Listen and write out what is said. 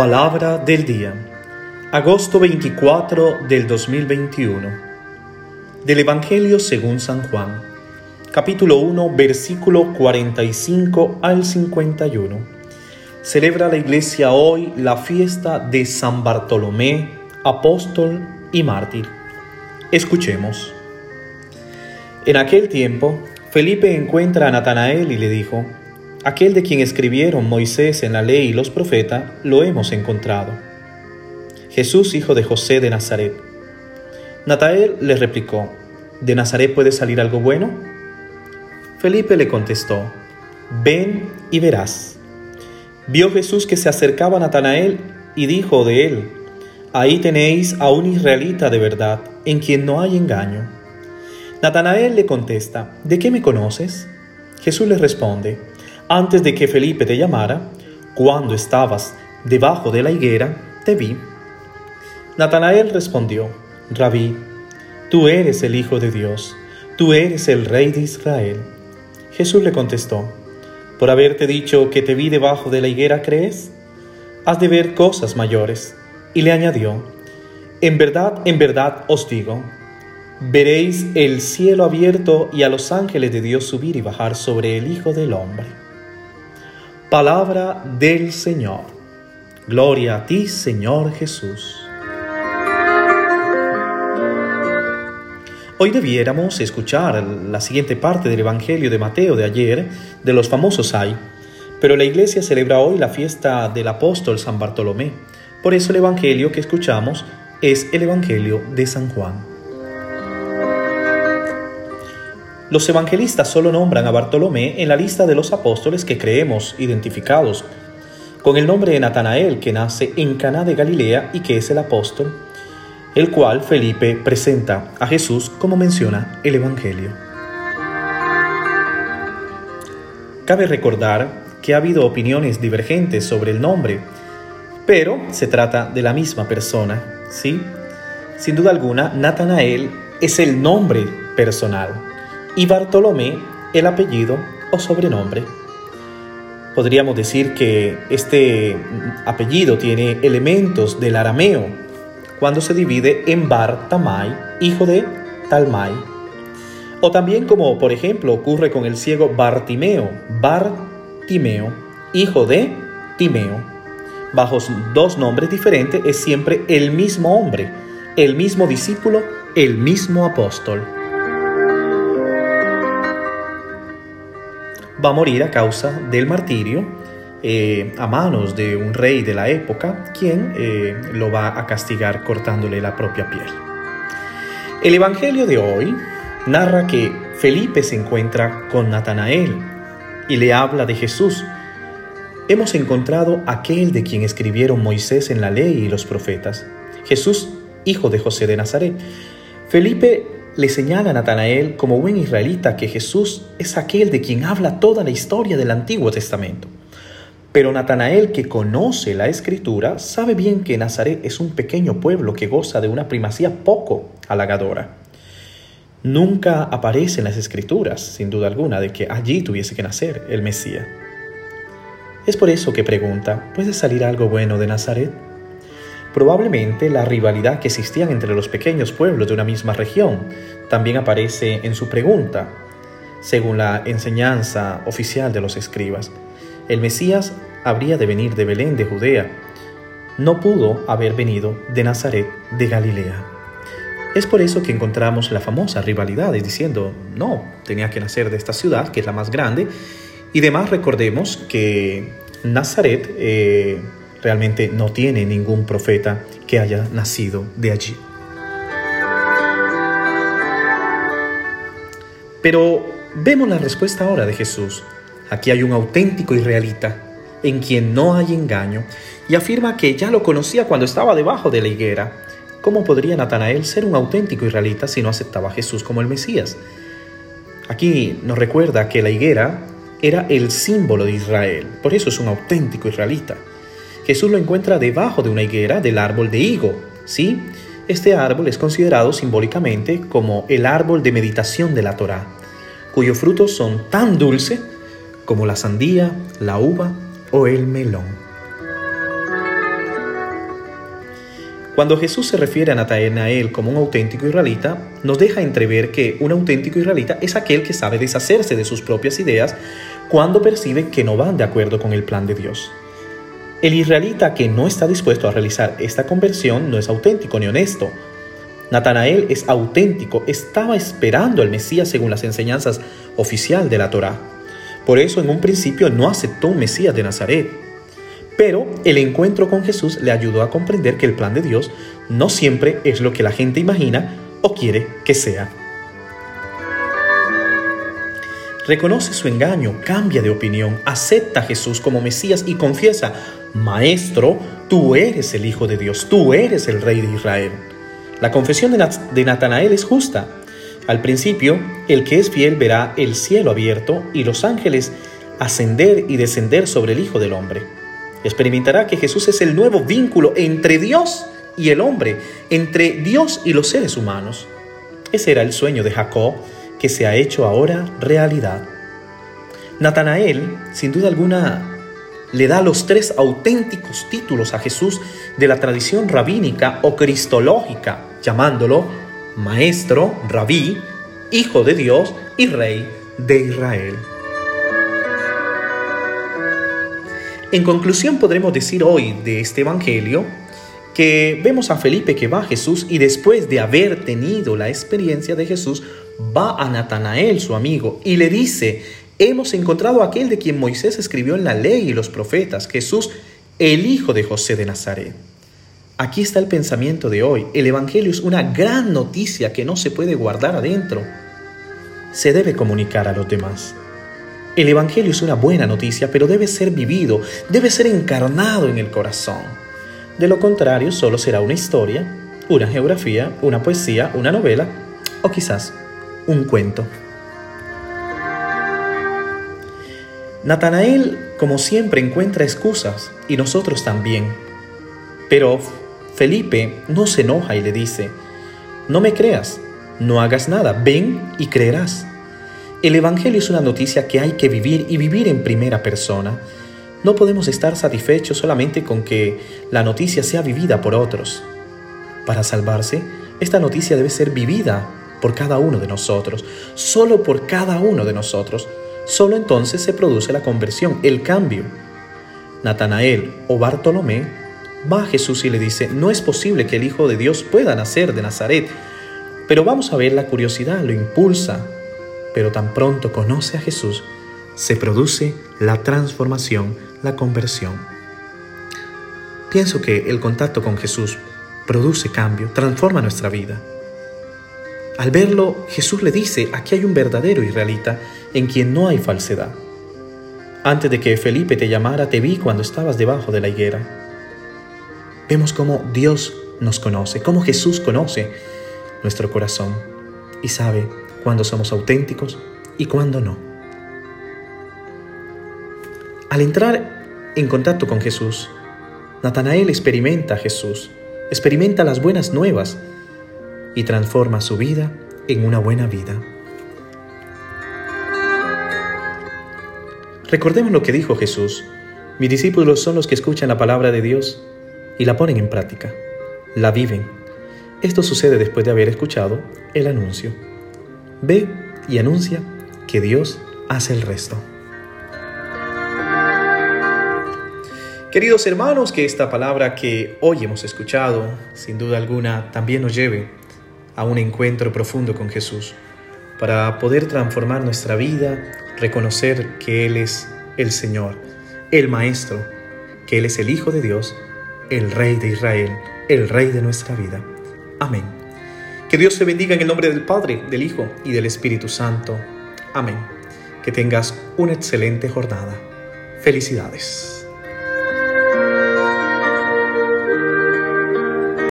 Palabra del día. Agosto 24 del 2021. Del Evangelio según San Juan. Capítulo 1, versículo 45 al 51. Celebra la iglesia hoy la fiesta de San Bartolomé, apóstol y mártir. Escuchemos. En aquel tiempo, Felipe encuentra a Natanael y le dijo, Aquel de quien escribieron Moisés en la ley y los profetas, lo hemos encontrado. Jesús, hijo de José de Nazaret. Natael le replicó, ¿de Nazaret puede salir algo bueno? Felipe le contestó, ven y verás. Vio Jesús que se acercaba a Natanael y dijo de él, ahí tenéis a un israelita de verdad, en quien no hay engaño. Natanael le contesta, ¿de qué me conoces? Jesús le responde, antes de que Felipe te llamara, cuando estabas debajo de la higuera, te vi. Natanael respondió, Rabí, tú eres el Hijo de Dios, tú eres el Rey de Israel. Jesús le contestó, por haberte dicho que te vi debajo de la higuera, ¿crees? Has de ver cosas mayores. Y le añadió, en verdad, en verdad os digo, veréis el cielo abierto y a los ángeles de Dios subir y bajar sobre el Hijo del Hombre. Palabra del Señor. Gloria a ti, Señor Jesús. Hoy debiéramos escuchar la siguiente parte del Evangelio de Mateo de ayer, de los famosos hay, pero la iglesia celebra hoy la fiesta del apóstol San Bartolomé. Por eso el Evangelio que escuchamos es el Evangelio de San Juan. Los evangelistas solo nombran a Bartolomé en la lista de los apóstoles que creemos identificados con el nombre de Natanael, que nace en Caná de Galilea y que es el apóstol, el cual Felipe presenta a Jesús como menciona el Evangelio. Cabe recordar que ha habido opiniones divergentes sobre el nombre, pero se trata de la misma persona, ¿sí? Sin duda alguna, Natanael es el nombre personal y Bartolomé el apellido o sobrenombre. Podríamos decir que este apellido tiene elementos del arameo cuando se divide en Bartamai, hijo de Talmai. O también como por ejemplo ocurre con el ciego Bartimeo, Bartimeo, hijo de Timeo. Bajo dos nombres diferentes es siempre el mismo hombre, el mismo discípulo, el mismo apóstol. Va a morir a causa del martirio eh, a manos de un rey de la época, quien eh, lo va a castigar cortándole la propia piel. El Evangelio de hoy narra que Felipe se encuentra con Natanael y le habla de Jesús. Hemos encontrado aquel de quien escribieron Moisés en la ley y los profetas, Jesús, hijo de José de Nazaret. Felipe le señala a Natanael como buen israelita que Jesús es aquel de quien habla toda la historia del Antiguo Testamento. Pero Natanael, que conoce la escritura, sabe bien que Nazaret es un pequeño pueblo que goza de una primacía poco halagadora. Nunca aparece en las escrituras, sin duda alguna, de que allí tuviese que nacer el Mesías. Es por eso que pregunta, ¿puede salir algo bueno de Nazaret? Probablemente la rivalidad que existía entre los pequeños pueblos de una misma región también aparece en su pregunta, según la enseñanza oficial de los escribas. El Mesías habría de venir de Belén de Judea. No pudo haber venido de Nazaret de Galilea. Es por eso que encontramos la famosa rivalidad, diciendo, no, tenía que nacer de esta ciudad, que es la más grande, y además recordemos que Nazaret eh, realmente no tiene ningún profeta que haya nacido de allí. Pero vemos la respuesta ahora de Jesús. Aquí hay un auténtico israelita en quien no hay engaño y afirma que ya lo conocía cuando estaba debajo de la higuera. ¿Cómo podría Natanael ser un auténtico israelita si no aceptaba a Jesús como el Mesías? Aquí nos recuerda que la higuera era el símbolo de Israel, por eso es un auténtico israelita. Jesús lo encuentra debajo de una higuera del árbol de higo. ¿sí? Este árbol es considerado simbólicamente como el árbol de meditación de la Torá, cuyos frutos son tan dulces como la sandía, la uva o el melón. Cuando Jesús se refiere a Natanael como un auténtico israelita, nos deja entrever que un auténtico israelita es aquel que sabe deshacerse de sus propias ideas cuando percibe que no van de acuerdo con el plan de Dios. El israelita que no está dispuesto a realizar esta conversión no es auténtico ni honesto. Natanael es auténtico, estaba esperando al Mesías según las enseñanzas oficial de la Torá. Por eso en un principio no aceptó un Mesías de Nazaret. Pero el encuentro con Jesús le ayudó a comprender que el plan de Dios no siempre es lo que la gente imagina o quiere que sea. Reconoce su engaño, cambia de opinión, acepta a Jesús como Mesías y confiesa, Maestro, tú eres el Hijo de Dios, tú eres el Rey de Israel. La confesión de Natanael es justa. Al principio, el que es fiel verá el cielo abierto y los ángeles ascender y descender sobre el Hijo del Hombre. Experimentará que Jesús es el nuevo vínculo entre Dios y el hombre, entre Dios y los seres humanos. Ese era el sueño de Jacob que se ha hecho ahora realidad. Natanael, sin duda alguna, le da los tres auténticos títulos a Jesús de la tradición rabínica o cristológica, llamándolo Maestro, Rabí, Hijo de Dios y Rey de Israel. En conclusión podremos decir hoy de este Evangelio que vemos a Felipe que va a Jesús y después de haber tenido la experiencia de Jesús, va a Natanael, su amigo, y le dice, hemos encontrado a aquel de quien Moisés escribió en la ley y los profetas, Jesús, el hijo de José de Nazaret. Aquí está el pensamiento de hoy. El Evangelio es una gran noticia que no se puede guardar adentro. Se debe comunicar a los demás. El Evangelio es una buena noticia, pero debe ser vivido, debe ser encarnado en el corazón. De lo contrario, solo será una historia, una geografía, una poesía, una novela o quizás un cuento. Natanael, como siempre, encuentra excusas y nosotros también. Pero Felipe no se enoja y le dice, no me creas, no hagas nada, ven y creerás. El Evangelio es una noticia que hay que vivir y vivir en primera persona. No podemos estar satisfechos solamente con que la noticia sea vivida por otros. Para salvarse, esta noticia debe ser vivida por cada uno de nosotros, solo por cada uno de nosotros. Solo entonces se produce la conversión, el cambio. Natanael o Bartolomé va a Jesús y le dice, no es posible que el Hijo de Dios pueda nacer de Nazaret. Pero vamos a ver la curiosidad, lo impulsa, pero tan pronto conoce a Jesús, se produce la transformación, la conversión. Pienso que el contacto con Jesús produce cambio, transforma nuestra vida. Al verlo, Jesús le dice, aquí hay un verdadero israelita en quien no hay falsedad. Antes de que Felipe te llamara, te vi cuando estabas debajo de la higuera. Vemos cómo Dios nos conoce, cómo Jesús conoce nuestro corazón y sabe cuándo somos auténticos y cuándo no. Al entrar en contacto con Jesús, Natanael experimenta a Jesús, experimenta las buenas nuevas y transforma su vida en una buena vida. Recordemos lo que dijo Jesús. Mis discípulos son los que escuchan la palabra de Dios y la ponen en práctica, la viven. Esto sucede después de haber escuchado el anuncio. Ve y anuncia que Dios hace el resto. Queridos hermanos, que esta palabra que hoy hemos escuchado, sin duda alguna, también nos lleve a un encuentro profundo con Jesús, para poder transformar nuestra vida, reconocer que Él es el Señor, el Maestro, que Él es el Hijo de Dios, el Rey de Israel, el Rey de nuestra vida. Amén. Que Dios te bendiga en el nombre del Padre, del Hijo y del Espíritu Santo. Amén. Que tengas una excelente jornada. Felicidades.